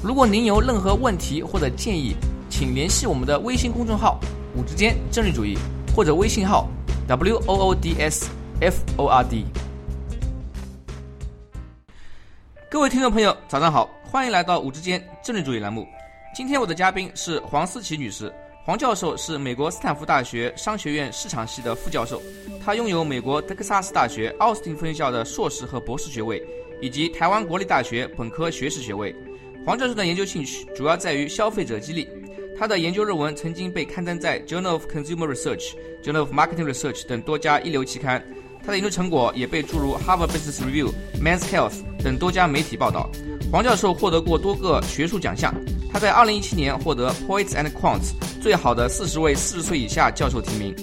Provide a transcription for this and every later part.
如果您有任何问题或者建议，请联系我们的微信公众号“五之间政治主义”或者微信号 “w o o d s f o r d”。各位听众朋友，早上好，欢迎来到“五之间政治主义”栏目。今天我的嘉宾是黄思琪女士。黄教授是美国斯坦福大学商学院市场系的副教授，他拥有美国德克萨斯大学奥斯汀分校的硕士和博士学位，以及台湾国立大学本科学士学位。黄教授的研究兴趣主要在于消费者激励。他的研究论文曾经被刊登在《Journal of Consumer Research》、《Journal of Marketing Research》等多家一流期刊。他的研究成果也被注入《Harvard Business Review》、《Men's Health》等多家媒体报道。黄教授获得过多个学术奖项。他在2017年获得 Poets and Quants 最好的40位40岁以下教授提名。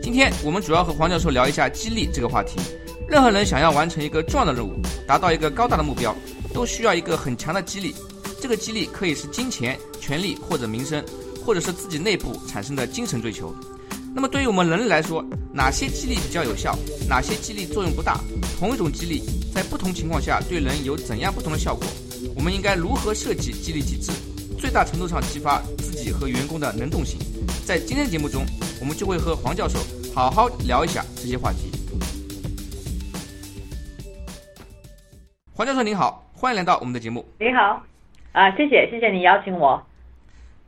今天我们主要和黄教授聊一下激励这个话题。任何人想要完成一个重要的任务，达到一个高大的目标，都需要一个很强的激励。这个激励可以是金钱、权力或者名声。或者是自己内部产生的精神追求。那么对于我们人类来说，哪些激励比较有效？哪些激励作用不大？同一种激励在不同情况下对人有怎样不同的效果？我们应该如何设计激励机制，最大程度上激发自己和员工的能动性？在今天节目中，我们就会和黄教授好好聊一下这些话题。黄教授您好，欢迎来到我们的节目。你好，啊，谢谢，谢谢你邀请我。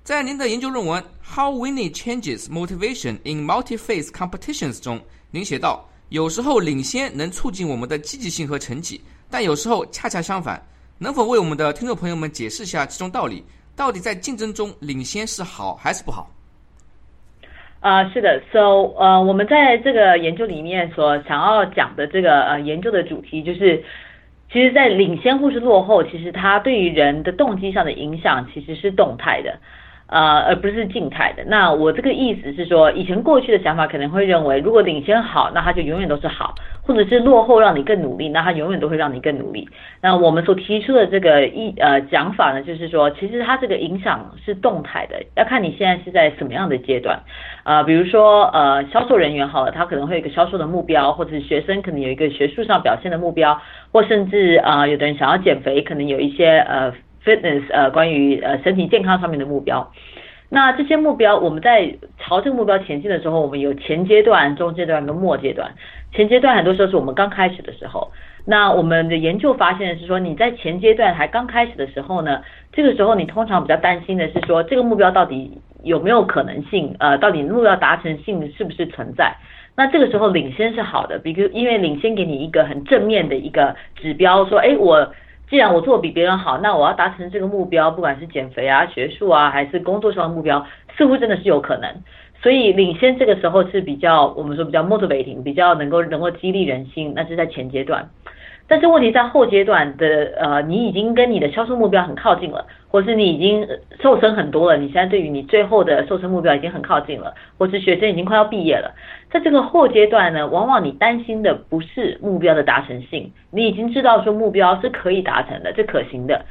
在您的研究论文《How Winning Changes Motivation in Multi-Phase Competitions》中，您写道：有时候领先能促进我们的积极性和成绩，但有时候恰恰相反。能否为我们的听众朋友们解释一下其中道理？到底在竞争中领先是好还是不好？啊，是的，So，呃，我们在这个研究里面所想要讲的这个呃研究的主题就是，其实，在领先或是落后，其实它对于人的动机上的影响其实是动态的。呃，而不是静态的。那我这个意思是说，以前过去的想法可能会认为，如果领先好，那它就永远都是好；或者是落后让你更努力，那它永远都会让你更努力。那我们所提出的这个一呃讲法呢，就是说，其实它这个影响是动态的，要看你现在是在什么样的阶段。啊，比如说呃，销售人员好了，他可能会有一个销售的目标，或者是学生可能有一个学术上表现的目标，或甚至啊，有的人想要减肥，可能有一些呃。Fitness 呃，关于呃身体健康上面的目标，那这些目标我们在朝这个目标前进的时候，我们有前阶段、中阶段跟末阶段。前阶段很多时候是我们刚开始的时候，那我们的研究发现是说，你在前阶段还刚开始的时候呢，这个时候你通常比较担心的是说，这个目标到底有没有可能性？呃，到底目标达成性是不是存在？那这个时候领先是好的，比如因为领先给你一个很正面的一个指标，说，哎，我。既然我做比别人好，那我要达成这个目标，不管是减肥啊、学术啊，还是工作上的目标，似乎真的是有可能。所以领先这个时候是比较，我们说比较 motivating，比较能够能够激励人心，那是在前阶段。但是问题在后阶段的，呃，你已经跟你的销售目标很靠近了，或是你已经瘦身很多了，你现在对于你最后的瘦身目标已经很靠近了，或是学生已经快要毕业了，在这个后阶段呢，往往你担心的不是目标的达成性，你已经知道说目标是可以达成的，是可行的，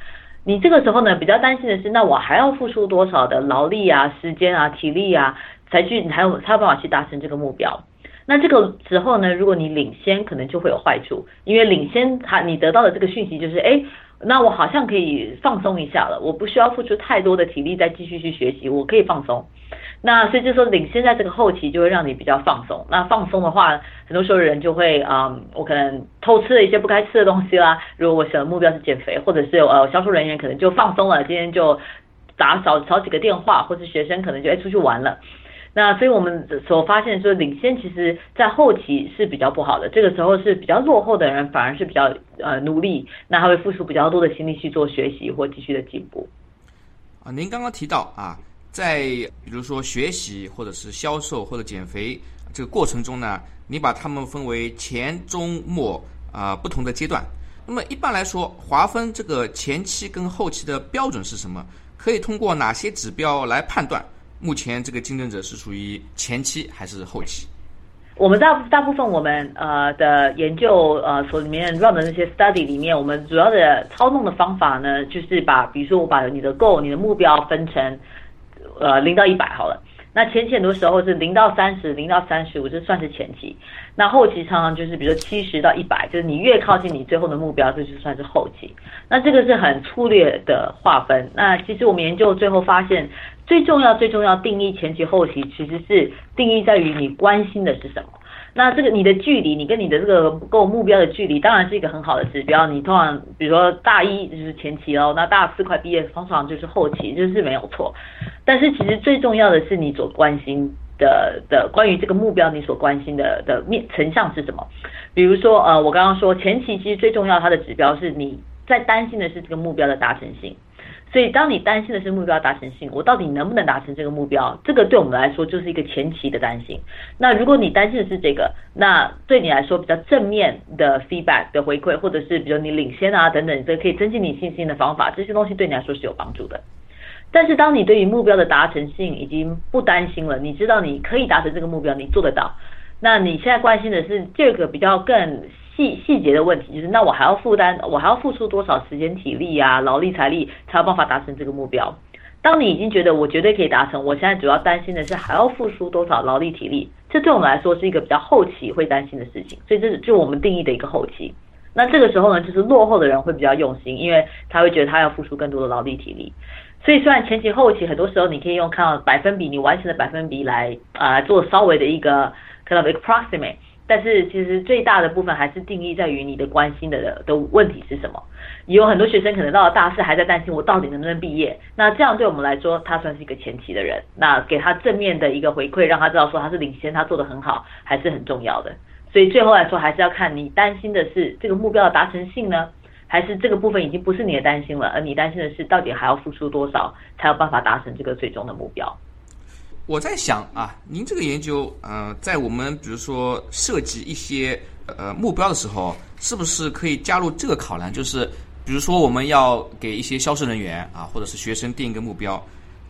你这个时候呢比较担心的是，那我还要付出多少的劳力啊、时间啊、体力啊，才去才有才有办法去达成这个目标。那这个时候呢，如果你领先，可能就会有坏处，因为领先他你得到的这个讯息就是，哎，那我好像可以放松一下了，我不需要付出太多的体力再继续去学习，我可以放松。那所以就说领先在这个后期就会让你比较放松。那放松的话，很多时候人就会啊，我可能偷吃了一些不该吃的东西啦。如果我想目标是减肥，或者是呃销售人员可能就放松了，今天就打少少几个电话，或者学生可能就哎出去玩了。那所以我们所发现说，领先其实在后期是比较不好的，这个时候是比较落后的人反而是比较呃努力，那他会付出比较多的心力去做学习或继续的进步。啊，您刚刚提到啊，在比如说学习或者是销售或者减肥这个过程中呢，你把它们分为前中末啊不同的阶段。那么一般来说，划分这个前期跟后期的标准是什么？可以通过哪些指标来判断目前这个竞争者是属于前期还是后期？我们大大部分我们呃的研究呃所里面 run 的那些 study 里面，我们主要的操纵的方法呢，就是把比如说我把你的 goal 你的目标分成呃零到一百好了。那前期很多时候是零到三十，零到三十五，这算是前期。那后期常常就是比如说七十到一百，就是你越靠近你最后的目标，这就算是后期。那这个是很粗略的划分。那其实我们研究最后发现，最重要最重要定义前期后期，其实是定义在于你关心的是什么。那这个你的距离，你跟你的这个够目标的距离，当然是一个很好的指标。你通常比如说大一就是前期哦，那大四快毕业，通常就是后期，就是没有错。但是其实最重要的是你所关心的的关于这个目标，你所关心的的面成像是什么？比如说呃，我刚刚说前期其实最重要它的指标是你在担心的是这个目标的达成性。所以，当你担心的是目标达成性，我到底能不能达成这个目标？这个对我们来说就是一个前期的担心。那如果你担心的是这个，那对你来说比较正面的 feedback 的回馈，或者是比如你领先啊等等，这可以增进你信心的方法，这些东西对你来说是有帮助的。但是，当你对于目标的达成性已经不担心了，你知道你可以达成这个目标，你做得到，那你现在关心的是这个比较更。细细节的问题就是，那我还要负担，我还要付出多少时间、体力啊、劳力、财力，才有办法达成这个目标？当你已经觉得我绝对可以达成，我现在主要担心的是还要付出多少劳力、体力，这对我们来说是一个比较后期会担心的事情。所以这是就我们定义的一个后期。那这个时候呢，就是落后的人会比较用心，因为他会觉得他要付出更多的劳力、体力。所以虽然前期、后期很多时候你可以用看到百分比，你完成的百分比来啊做稍微的一个 kind of approximate。但是其实最大的部分还是定义在于你的关心的的问题是什么。有很多学生可能到了大四还在担心我到底能不能毕业，那这样对我们来说，他算是一个前期的人。那给他正面的一个回馈，让他知道说他是领先，他做的很好，还是很重要的。所以最后来说，还是要看你担心的是这个目标的达成性呢，还是这个部分已经不是你的担心了，而你担心的是到底还要付出多少才有办法达成这个最终的目标。我在想啊，您这个研究，嗯，在我们比如说设计一些呃目标的时候，是不是可以加入这个考量？就是比如说我们要给一些销售人员啊，或者是学生定一个目标，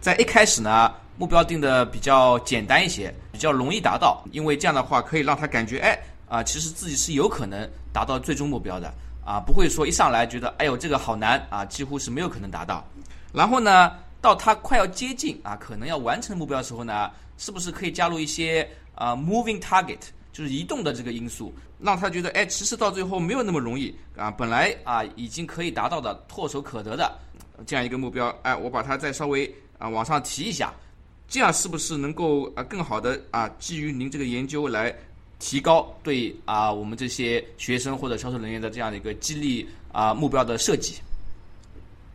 在一开始呢，目标定的比较简单一些，比较容易达到，因为这样的话可以让他感觉，哎啊，其实自己是有可能达到最终目标的啊，不会说一上来觉得，哎呦这个好难啊，几乎是没有可能达到。然后呢？到他快要接近啊，可能要完成目标的时候呢，是不是可以加入一些啊 moving target，就是移动的这个因素，让他觉得哎，其实到最后没有那么容易啊，本来啊已经可以达到的唾手可得的这样一个目标，哎，我把它再稍微啊往上提一下，这样是不是能够啊更好的啊基于您这个研究来提高对啊我们这些学生或者销售人员的这样的一个激励啊目标的设计？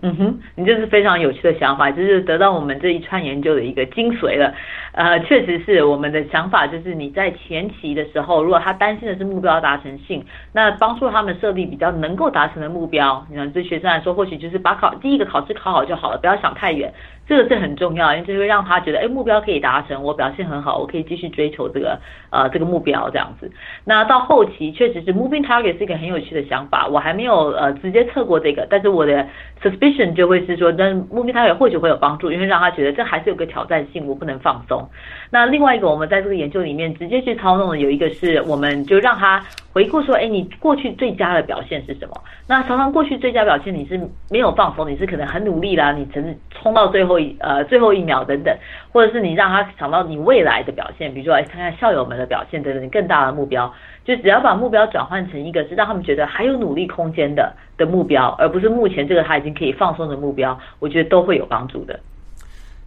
嗯哼，你这是非常有趣的想法，就是得到我们这一串研究的一个精髓了。呃，确实是我们的想法，就是你在前期的时候，如果他担心的是目标达成性，那帮助他们设立比较能够达成的目标。你看，对学生来说，或许就是把考第一个考试考好就好了，不要想太远。这个是很重要，因为这会让他觉得，哎，目标可以达成，我表现很好，我可以继续追求这个呃这个目标这样子。那到后期确实是 moving target 是一个很有趣的想法，我还没有呃直接测过这个，但是我的 suspicion 就会是说，那 moving target 或许会有帮助，因为让他觉得这还是有个挑战性，我不能放松。那另外一个，我们在这个研究里面直接去操纵的有一个是，我们就让他。回顾说，哎，你过去最佳的表现是什么？那常常过去最佳表现你是没有放松，你是可能很努力啦，你曾冲到最后一呃最后一秒等等，或者是你让他想到你未来的表现，比如说来看看校友们的表现等等，更大的目标，就只要把目标转换成一个是让他们觉得还有努力空间的的目标，而不是目前这个他已经可以放松的目标，我觉得都会有帮助的。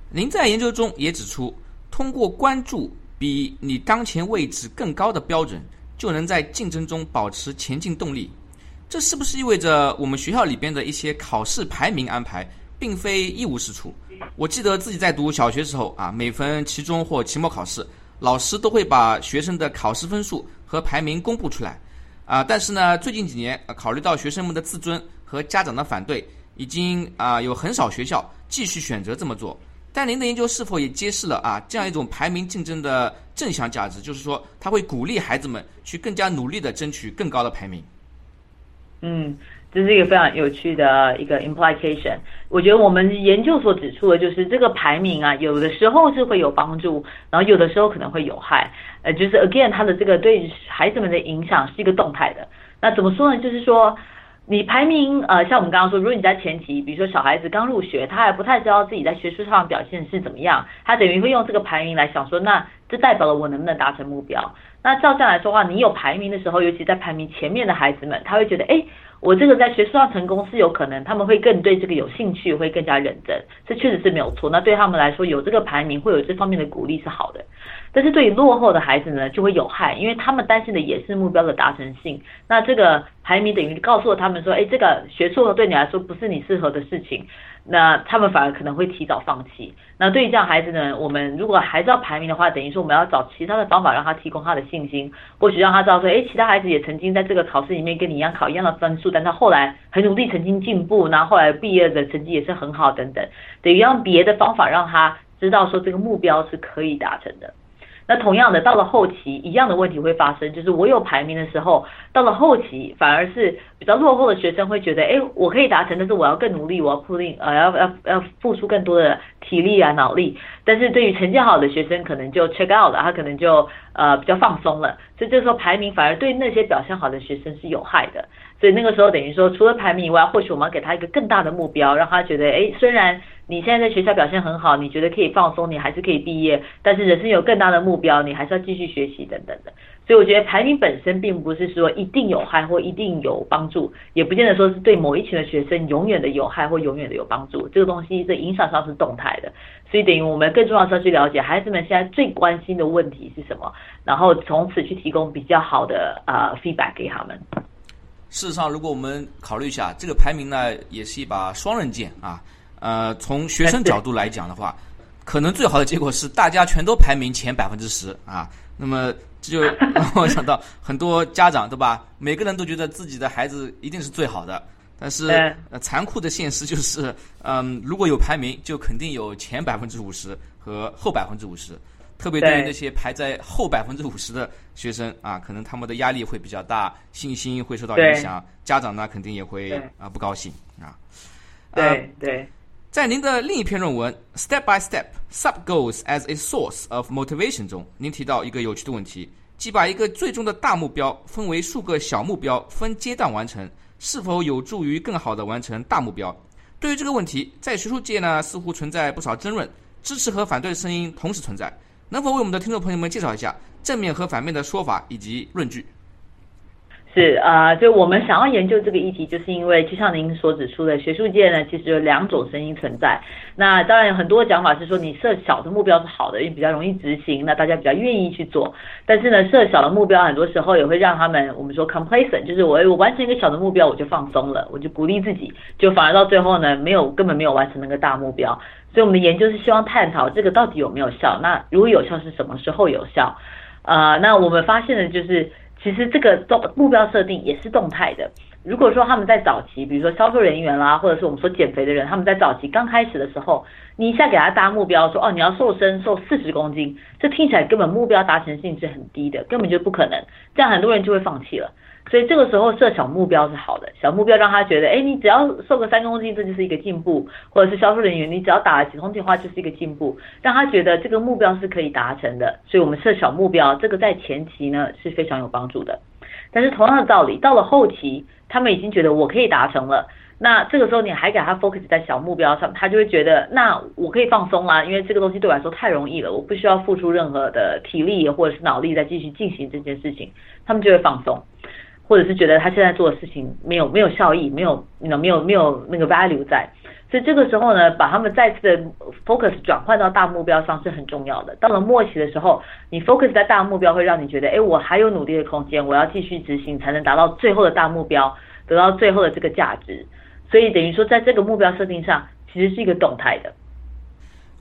您在研究中也指出，通过关注比你当前位置更高的标准。就能在竞争中保持前进动力，这是不是意味着我们学校里边的一些考试排名安排并非一无是处？我记得自己在读小学时候啊，每逢期中或期末考试，老师都会把学生的考试分数和排名公布出来，啊，但是呢，最近几年考虑到学生们的自尊和家长的反对，已经啊有很少学校继续选择这么做。但您的研究是否也揭示了啊这样一种排名竞争的正向价值？就是说，他会鼓励孩子们去更加努力的争取更高的排名。嗯，这是一个非常有趣的一个 implication。我觉得我们研究所指出的就是这个排名啊，有的时候是会有帮助，然后有的时候可能会有害。呃，就是 again，它的这个对孩子们的影响是一个动态的。那怎么说呢？就是说。你排名，呃，像我们刚刚说，如果你在前期，比如说小孩子刚入学，他还不太知道自己在学术上表现是怎么样，他等于会用这个排名来想说，那这代表了我能不能达成目标？那照这样来说话，你有排名的时候，尤其在排名前面的孩子们，他会觉得，哎。我这个在学术上成功是有可能，他们会更对这个有兴趣，会更加认真，这确实是没有错。那对他们来说，有这个排名，会有这方面的鼓励是好的。但是对于落后的孩子呢，就会有害，因为他们担心的也是目标的达成性。那这个排名等于告诉了他们说，哎，这个学术对你来说不是你适合的事情。那他们反而可能会提早放弃。那对于这样孩子呢，我们如果还是要排名的话，等于说我们要找其他的方法让他提供他的信心，或许让他知道说，哎，其他孩子也曾经在这个考试里面跟你一样考一样的分数，但他后来很努力，曾经进步，然后后来毕业的成绩也是很好等等，等于用别的方法让他知道说这个目标是可以达成的。那同样的，到了后期，一样的问题会发生，就是我有排名的时候，到了后期，反而是比较落后的学生会觉得，哎，我可以达成，但是我要更努力，我要 put in，呃，要要要付出更多的体力啊、脑力。但是对于成绩好的学生，可能就 check out 了，他可能就呃比较放松了。所以这时候排名反而对那些表现好的学生是有害的。所以那个时候等于说，除了排名以外，或许我们要给他一个更大的目标，让他觉得，哎，虽然。你现在在学校表现很好，你觉得可以放松，你还是可以毕业。但是人生有更大的目标，你还是要继续学习等等的。所以我觉得排名本身并不是说一定有害或一定有帮助，也不见得说是对某一群的学生永远的有害或永远的有帮助。这个东西的影响上是动态的，所以等于我们更重要是要去了解孩子们现在最关心的问题是什么，然后从此去提供比较好的呃 feedback 给他们。事实上，如果我们考虑一下这个排名呢，也是一把双刃剑啊。呃，从学生角度来讲的话，可能最好的结果是大家全都排名前百分之十啊。那么这就 让我想到很多家长，对吧？每个人都觉得自己的孩子一定是最好的，但是呃，残酷的现实就是，嗯，如果有排名，就肯定有前百分之五十和后百分之五十。特别对于那些排在后百分之五十的学生啊，可能他们的压力会比较大，信心会受到影响，家长呢肯定也会啊不高兴啊。对对。在您的另一篇论文《Step by Step: Sub Goals as a Source of Motivation》中，您提到一个有趣的问题，即把一个最终的大目标分为数个小目标，分阶段完成，是否有助于更好的完成大目标？对于这个问题，在学术界呢，似乎存在不少争论，支持和反对的声音同时存在。能否为我们的听众朋友们介绍一下正面和反面的说法以及论据？是啊，就我们想要研究这个议题，就是因为就像您所指出的，学术界呢其实有两种声音存在。那当然有很多讲法是说，你设小的目标是好的，因为比较容易执行，那大家比较愿意去做。但是呢，设小的目标很多时候也会让他们，我们说 complacent，就是我我完成一个小的目标我就放松了，我就鼓励自己，就反而到最后呢没有根本没有完成那个大目标。所以我们的研究是希望探讨这个到底有没有效，那如果有效是什么时候有效？呃，那我们发现的就是。其实这个动目标设定也是动态的。如果说他们在早期，比如说销售人员啦，或者是我们说减肥的人，他们在早期刚开始的时候，你一下给他搭目标，说哦你要瘦身瘦四十公斤，这听起来根本目标达成性是很低的，根本就不可能，这样很多人就会放弃了。所以这个时候设小目标是好的，小目标让他觉得，哎，你只要瘦个三公斤，这就是一个进步；或者是销售人员，你只要打了几通电话就是一个进步，让他觉得这个目标是可以达成的。所以我们设小目标，这个在前期呢是非常有帮助的。但是同样的道理，到了后期，他们已经觉得我可以达成了，那这个时候你还给他 focus 在小目标上，他就会觉得，那我可以放松啦，因为这个东西对我来说太容易了，我不需要付出任何的体力或者是脑力再继续进行这件事情，他们就会放松。或者是觉得他现在做的事情没有没有效益，没有那没有没有那个 value 在，所以这个时候呢，把他们再次的 focus 转换到大目标上是很重要的。到了末期的时候，你 focus 在大目标会让你觉得，哎，我还有努力的空间，我要继续执行才能达到最后的大目标，得到最后的这个价值。所以等于说，在这个目标设定上，其实是一个动态的。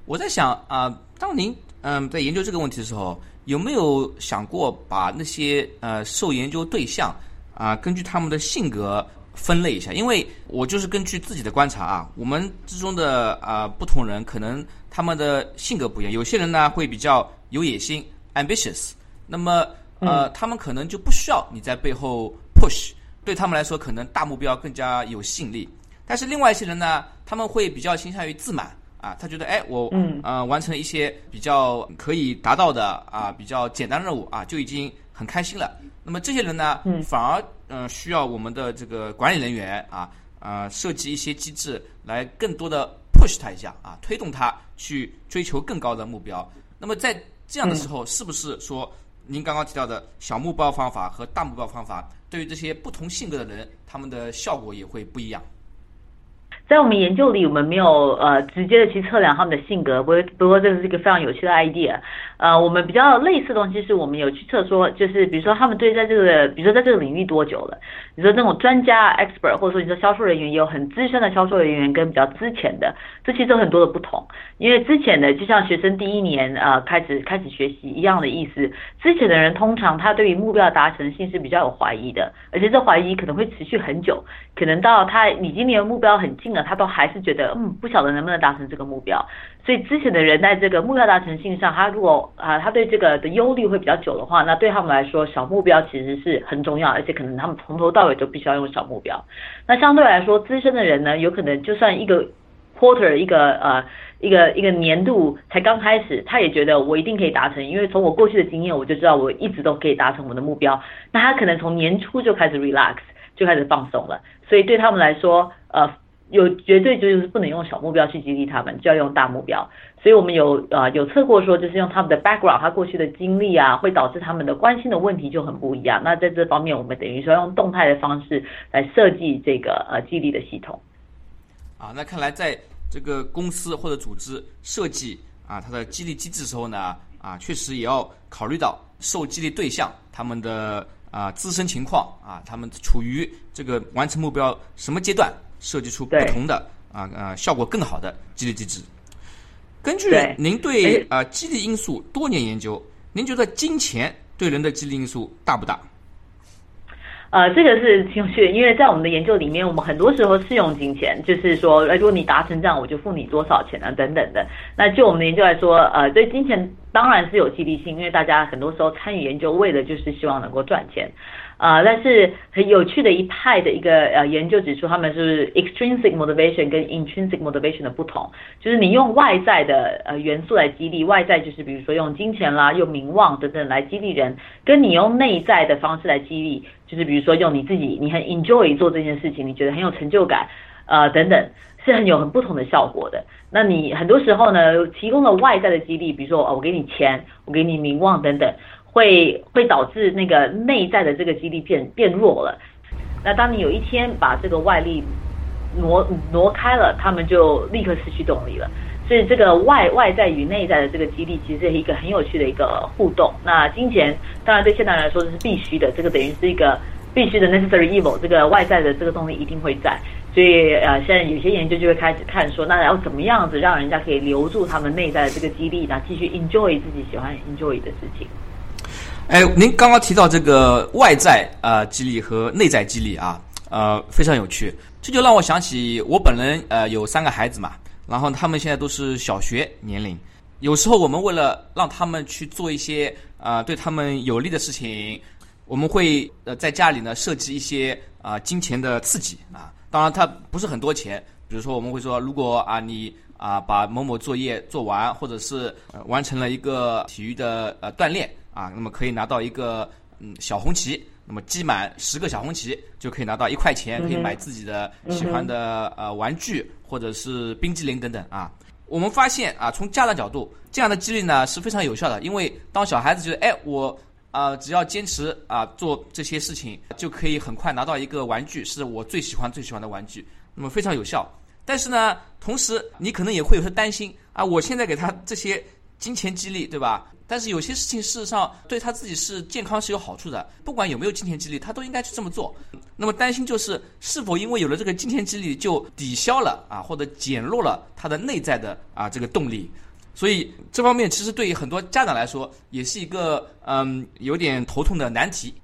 我在想啊，当您嗯在研究这个问题的时候，有没有想过把那些呃受研究对象啊，根据他们的性格分类一下，因为我就是根据自己的观察啊，我们之中的啊不同人，可能他们的性格不一样。有些人呢会比较有野心，ambitious，那么呃他们可能就不需要你在背后 push 对他们来说可能大目标更加有吸引力。但是另外一些人呢，他们会比较倾向于自满啊，他觉得哎我嗯。呃完成一些比较可以达到的啊比较简单任务啊就已经很开心了。那么这些人呢，嗯反而嗯、呃需要我们的这个管理人员啊啊设计一些机制来更多的 push 他一下啊，推动他去追求更高的目标。那么在这样的时候，是不是说您刚刚提到的小目标方法和大目标方法，对于这些不同性格的人，他们的效果也会不一样？在我们研究里，我们没有呃直接的去测量他们的性格，不过不过这是一个非常有趣的 idea。呃，我们比较类似的东西是我们有去测说，就是比如说他们对在这个，比如说在这个领域多久了？你说那种专家 expert，或者说你说销售人员也有很资深的销售人员跟比较之前的，这其实有很多的不同。因为之前的就像学生第一年呃开始开始学习一样的意思，之前的人通常他对于目标达成性是比较有怀疑的，而且这怀疑可能会持续很久，可能到他已经离目标很近了，他都还是觉得嗯不晓得能不能达成这个目标。所以之前的人在这个目标达成性上，他如果啊他对这个的忧虑会比较久的话，那对他们来说小目标其实是很重要，而且可能他们从头到尾都必须要用小目标。那相对来说，资深的人呢，有可能就算一个 quarter 一个呃一个一个年度才刚开始，他也觉得我一定可以达成，因为从我过去的经验，我就知道我一直都可以达成我的目标。那他可能从年初就开始 relax，就开始放松了。所以对他们来说，呃，有绝对就是不能用小目标去激励他们，就要用大目标。所以我们有呃有测过说，就是用他们的 background，他过去的经历啊，会导致他们的关心的问题就很不一样。那在这方面，我们等于说用动态的方式来设计这个呃激励的系统。啊，那看来在这个公司或者组织设计啊它的激励机制时候呢，啊，确实也要考虑到受激励对象他们的啊自身情况啊，他们处于这个完成目标什么阶段，设计出不同的啊啊效果更好的激励机制。根据您对哎啊激励因素多年研究，您觉得金钱对人的激励因素大不大？呃，这个是挺有趣，因为在我们的研究里面，我们很多时候是用金钱，就是说，如果你达成这样，我就付你多少钱啊，等等的。那就我们的研究来说，呃，对金钱当然是有激励性，因为大家很多时候参与研究，为的就是希望能够赚钱。呃，但是很有趣的一派的一个呃研究指出，他们是 extrinsic motivation 跟 intrinsic motivation 的不同，就是你用外在的呃元素来激励，外在就是比如说用金钱啦、用名望等等来激励人，跟你用内在的方式来激励，就是比如说用你自己你很 enjoy 做这件事情，你觉得很有成就感，呃等等，是很有很不同的效果的。那你很多时候呢，提供了外在的激励，比如说哦，我给你钱，我给你名望等等。会会导致那个内在的这个激励变变弱了。那当你有一天把这个外力挪挪开了，他们就立刻失去动力了。所以这个外外在与内在的这个激励，其实是一个很有趣的一个互动。那金钱当然对现代人来说是必须的，这个等于是一个必须的 necessary evil，这个外在的这个动力一定会在。所以呃，现在有些研究就会开始看说，那要怎么样子让人家可以留住他们内在的这个激励，然后继续 enjoy 自己喜欢 enjoy 的事情。哎，您刚刚提到这个外在呃激励和内在激励啊，呃非常有趣，这就让我想起我本人呃有三个孩子嘛，然后他们现在都是小学年龄，有时候我们为了让他们去做一些啊、对他们有利的事情，我们会呃在家里呢设计一些啊、金钱的刺激啊，当然它不是很多钱，比如说我们会说如果啊你啊把某某作业做完，或者是、完成了一个体育的呃锻炼。啊，那么可以拿到一个嗯小红旗，那么积满十个小红旗就可以拿到一块钱，可以买自己的喜欢的呃玩具或者是冰激凌等等啊。我们发现啊，从家长角度，这样的激励呢是非常有效的，因为当小孩子觉得哎我啊只要坚持啊做这些事情，就可以很快拿到一个玩具，是我最喜欢最喜欢的玩具，那么非常有效。但是呢，同时你可能也会有些担心啊，我现在给他这些金钱激励，对吧？但是有些事情事实上对他自己是健康是有好处的，不管有没有金钱激励，他都应该去这么做。那么担心就是是否因为有了这个金钱激励，就抵消了啊，或者减弱了他的内在的啊这个动力。所以这方面其实对于很多家长来说，也是一个嗯有点头痛的难题。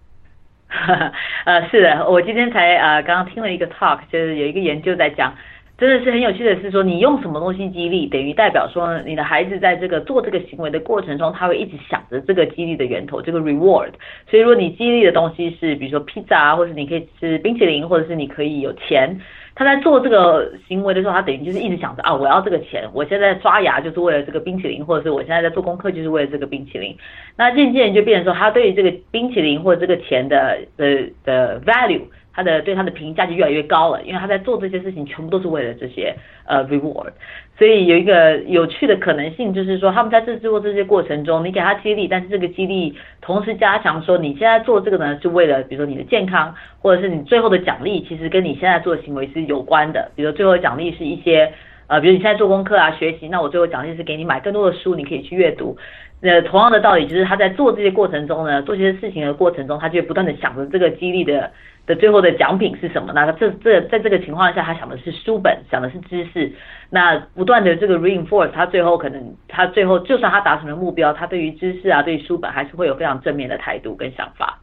呃，是的，我今天才呃刚刚听了一个 talk，就是有一个研究在讲。真的是很有趣的是说，你用什么东西激励，等于代表说你的孩子在这个做这个行为的过程中，他会一直想着这个激励的源头，这个 reward。所以如果你激励的东西是，比如说披萨啊，或者你可以吃冰淇淋，或者是你可以有钱。他在做这个行为的时候，他等于就是一直想着啊，我要这个钱，我现在刷牙就是为了这个冰淇淋，或者是我现在在做功课就是为了这个冰淇淋。那渐渐就变成说，他对于这个冰淇淋或者这个钱的的的 value。他的对他的评价就越来越高了，因为他在做这些事情全部都是为了这些呃 reward，所以有一个有趣的可能性就是说，他们在这做这些过程中，你给他激励，但是这个激励同时加强说，你现在做这个呢是为了，比如说你的健康，或者是你最后的奖励，其实跟你现在做的行为是有关的，比如最后的奖励是一些呃，比如你现在做功课啊学习，那我最后奖励是给你买更多的书，你可以去阅读。那，同样的道理就是他在做这些过程中呢，做这些事情的过程中，他就不断的想着这个激励的。的最后的奖品是什么？那这这在这个情况下，他想的是书本，想的是知识。那不断的这个 reinforce，他最后可能他最后就算他达成了目标，他对于知识啊，对于书本还是会有非常正面的态度跟想法。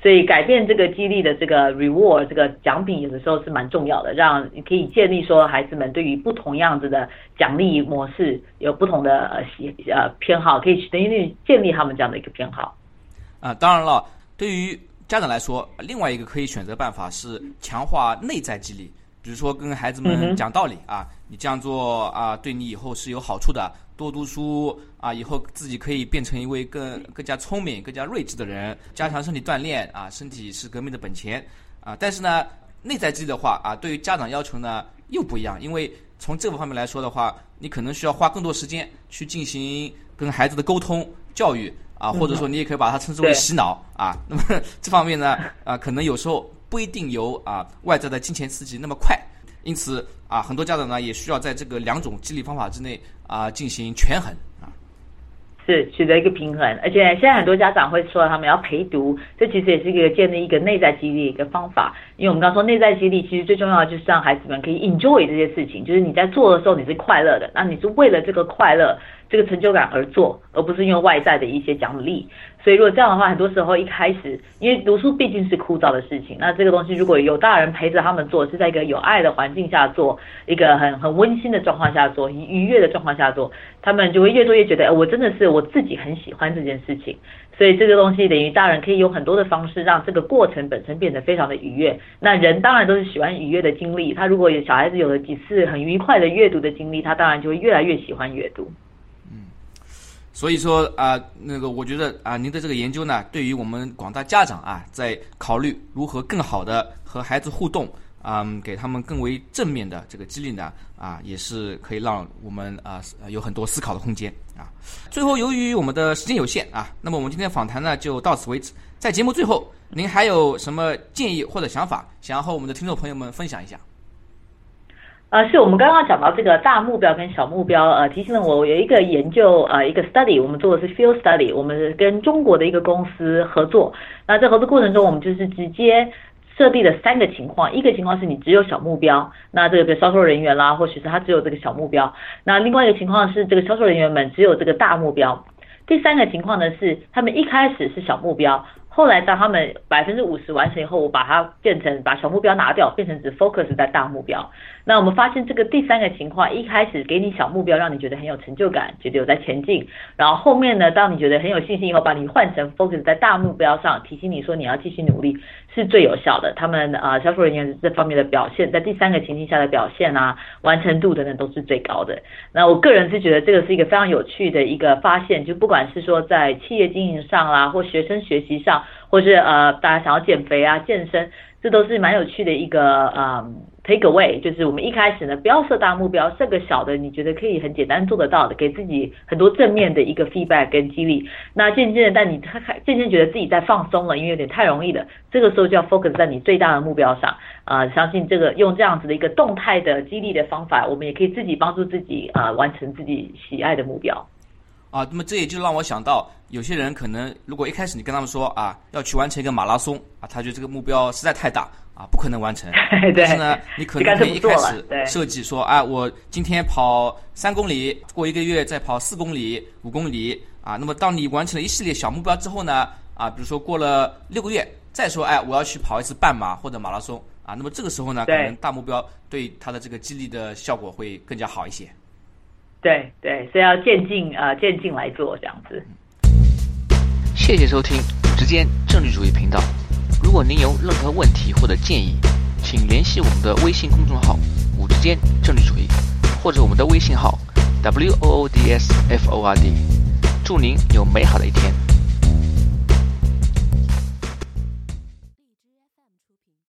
所以改变这个激励的这个 reward 这个奖品，有的时候是蛮重要的，让你可以建立说孩子们对于不同样子的奖励模式有不同的呃喜呃偏好，可以等于建立他们这样的一个偏好。啊，当然了，对于家长来说，另外一个可以选择办法是强化内在激励，比如说跟孩子们讲道理啊，你这样做啊，对你以后是有好处的。多读书啊，以后自己可以变成一位更更加聪明、更加睿智的人。加强身体锻炼啊，身体是革命的本钱啊。但是呢，内在激励的话啊，对于家长要求呢又不一样，因为从这个方面来说的话，你可能需要花更多时间去进行跟孩子的沟通教育。啊，或者说你也可以把它称之为洗脑啊。那么 这方面呢，啊，可能有时候不一定有啊外在的金钱刺激那么快，因此啊，很多家长呢也需要在这个两种激励方法之内啊进行权衡啊。是取得一个平衡，而且现在很多家长会说他们要陪读，这其实也是一个建立一个内在激励一个方法。因为我们刚说内在激励，其实最重要的就是让孩子们可以 enjoy 这些事情，就是你在做的时候你是快乐的，那你是为了这个快乐。这个成就感而做，而不是因为外在的一些奖励。所以如果这样的话，很多时候一开始，因为读书毕竟是枯燥的事情，那这个东西如果有大人陪着他们做，是在一个有爱的环境下做，一个很很温馨的状况下做，愉悦的状况下做，他们就会越做越觉得，哎我真的是我自己很喜欢这件事情。所以这个东西等于大人可以有很多的方式让这个过程本身变得非常的愉悦。那人当然都是喜欢愉悦的经历，他如果有小孩子有了几次很愉快的阅读的经历，他当然就会越来越喜欢阅读。嗯所以说啊，那个我觉得啊，您的这个研究呢，对于我们广大家长啊，在考虑如何更好的和孩子互动啊，给他们更为正面的这个激励呢，啊，也是可以让我们啊有很多思考的空间啊。最后，由于我们的时间有限啊，那么我们今天访谈呢就到此为止。在节目最后，您还有什么建议或者想法，想要和我们的听众朋友们分享一下？呃，是我们刚刚讲到这个大目标跟小目标，呃，提醒了我有一个研究，呃，一个 study，我们做的是 field study，我们跟中国的一个公司合作。那在合作过程中，我们就是直接设立的三个情况，一个情况是你只有小目标，那这个销售人员啦，或许是他只有这个小目标。那另外一个情况是这个销售人员们只有这个大目标。第三个情况呢是他们一开始是小目标。后来当他们百分之五十完成以后，我把它变成把小目标拿掉，变成只 focus 在大目标。那我们发现这个第三个情况，一开始给你小目标，让你觉得很有成就感，觉得有在前进。然后后面呢，当你觉得很有信心以后，把你换成 focus 在大目标上，提醒你说你要继续努力，是最有效的。他们啊，销售人员这方面的表现，在第三个情境下的表现啊，完成度等等都是最高的。那我个人是觉得这个是一个非常有趣的一个发现，就不管是说在企业经营上啦，或学生学习上。或是呃，大家想要减肥啊、健身，这都是蛮有趣的一个呃 take away，就是我们一开始呢，不要设大目标，设个小的，你觉得可以很简单做得到的，给自己很多正面的一个 feedback 跟激励。那渐渐的，但你他渐渐觉得自己在放松了，因为有点太容易了，这个时候就要 focus 在你最大的目标上。啊，相信这个用这样子的一个动态的激励的方法，我们也可以自己帮助自己啊，完成自己喜爱的目标。啊，那么这也就让我想到，有些人可能如果一开始你跟他们说啊，要去完成一个马拉松啊，他觉得这个目标实在太大啊，不可能完成。但是呢，你可能可以一开始设计说，哎，我今天跑三公里，过一个月再跑四公里、五公里啊。那么当你完成了一系列小目标之后呢，啊，比如说过了六个月，再说，哎，我要去跑一次半马或者马拉松。啊。那么这个时候呢，可能大目标对他的这个激励的效果会更加好一些。对对，所以要渐进啊，渐进来做这样子。谢谢收听五之间政治主义频道。如果您有任何问题或者建议，请联系我们的微信公众号“五之间政治主义”，或者我们的微信号 “w o o d s f o r d”。祝您有美好的一天。